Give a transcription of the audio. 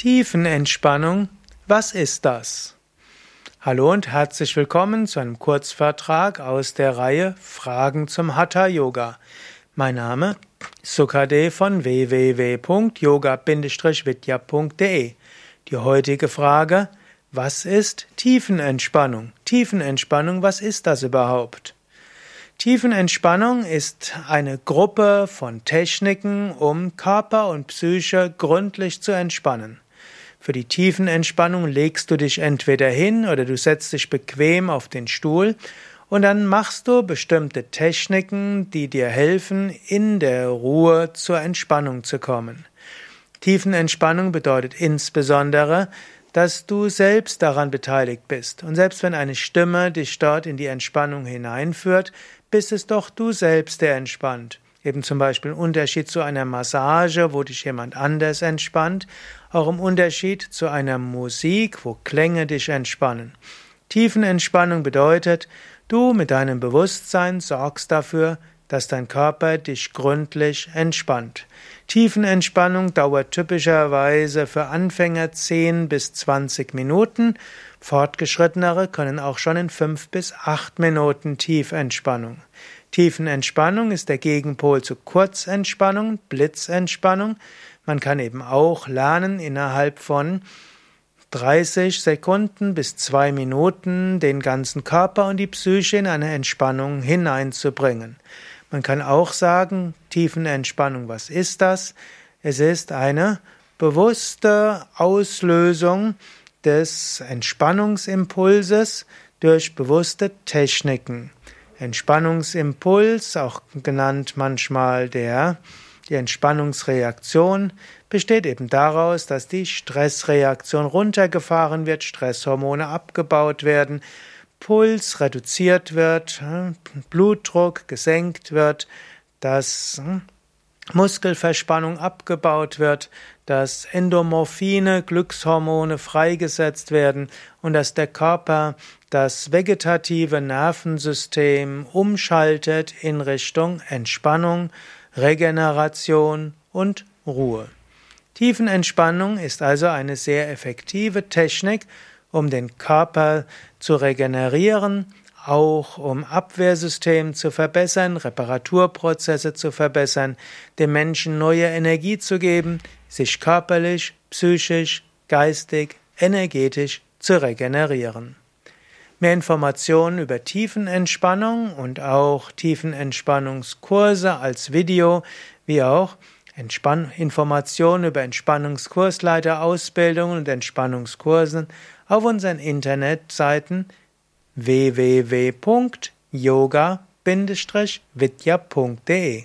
Tiefenentspannung, was ist das? Hallo und herzlich willkommen zu einem Kurzvertrag aus der Reihe Fragen zum Hatha Yoga. Mein Name Sukade von www.yoga-vidya.de. Die heutige Frage: Was ist Tiefenentspannung? Tiefenentspannung, was ist das überhaupt? Tiefenentspannung ist eine Gruppe von Techniken, um Körper und Psyche gründlich zu entspannen. Für die Tiefenentspannung legst du dich entweder hin oder du setzt dich bequem auf den Stuhl und dann machst du bestimmte Techniken, die dir helfen, in der Ruhe zur Entspannung zu kommen. Tiefenentspannung bedeutet insbesondere, dass du selbst daran beteiligt bist. Und selbst wenn eine Stimme dich dort in die Entspannung hineinführt, bist es doch du selbst, der entspannt. Eben zum Beispiel im Unterschied zu einer Massage, wo dich jemand anders entspannt, auch im Unterschied zu einer Musik, wo Klänge dich entspannen. Tiefenentspannung bedeutet, du mit deinem Bewusstsein sorgst dafür, dass dein Körper dich gründlich entspannt. Tiefenentspannung dauert typischerweise für Anfänger 10 bis 20 Minuten. Fortgeschrittenere können auch schon in 5 bis 8 Minuten Tiefentspannung. Tiefenentspannung ist der Gegenpol zu Kurzentspannung, Blitzentspannung. Man kann eben auch lernen, innerhalb von 30 Sekunden bis 2 Minuten den ganzen Körper und die Psyche in eine Entspannung hineinzubringen. Man kann auch sagen, Tiefenentspannung, was ist das? Es ist eine bewusste Auslösung des Entspannungsimpulses durch bewusste Techniken. Entspannungsimpuls, auch genannt manchmal der, die Entspannungsreaktion, besteht eben daraus, dass die Stressreaktion runtergefahren wird, Stresshormone abgebaut werden, Puls reduziert wird, hm, Blutdruck gesenkt wird, dass hm, Muskelverspannung abgebaut wird, dass Endomorphine, Glückshormone freigesetzt werden und dass der Körper das vegetative Nervensystem umschaltet in Richtung Entspannung, Regeneration und Ruhe. Tiefenentspannung ist also eine sehr effektive Technik, um den Körper zu regenerieren, auch um Abwehrsystem zu verbessern, Reparaturprozesse zu verbessern, dem Menschen neue Energie zu geben, sich körperlich, psychisch, geistig, energetisch zu regenerieren. Mehr Informationen über Tiefenentspannung und auch Tiefenentspannungskurse als Video, wie auch Entspann Informationen über Entspannungskursleiterausbildungen und Entspannungskursen auf unseren Internetseiten www.yoga-vidya.de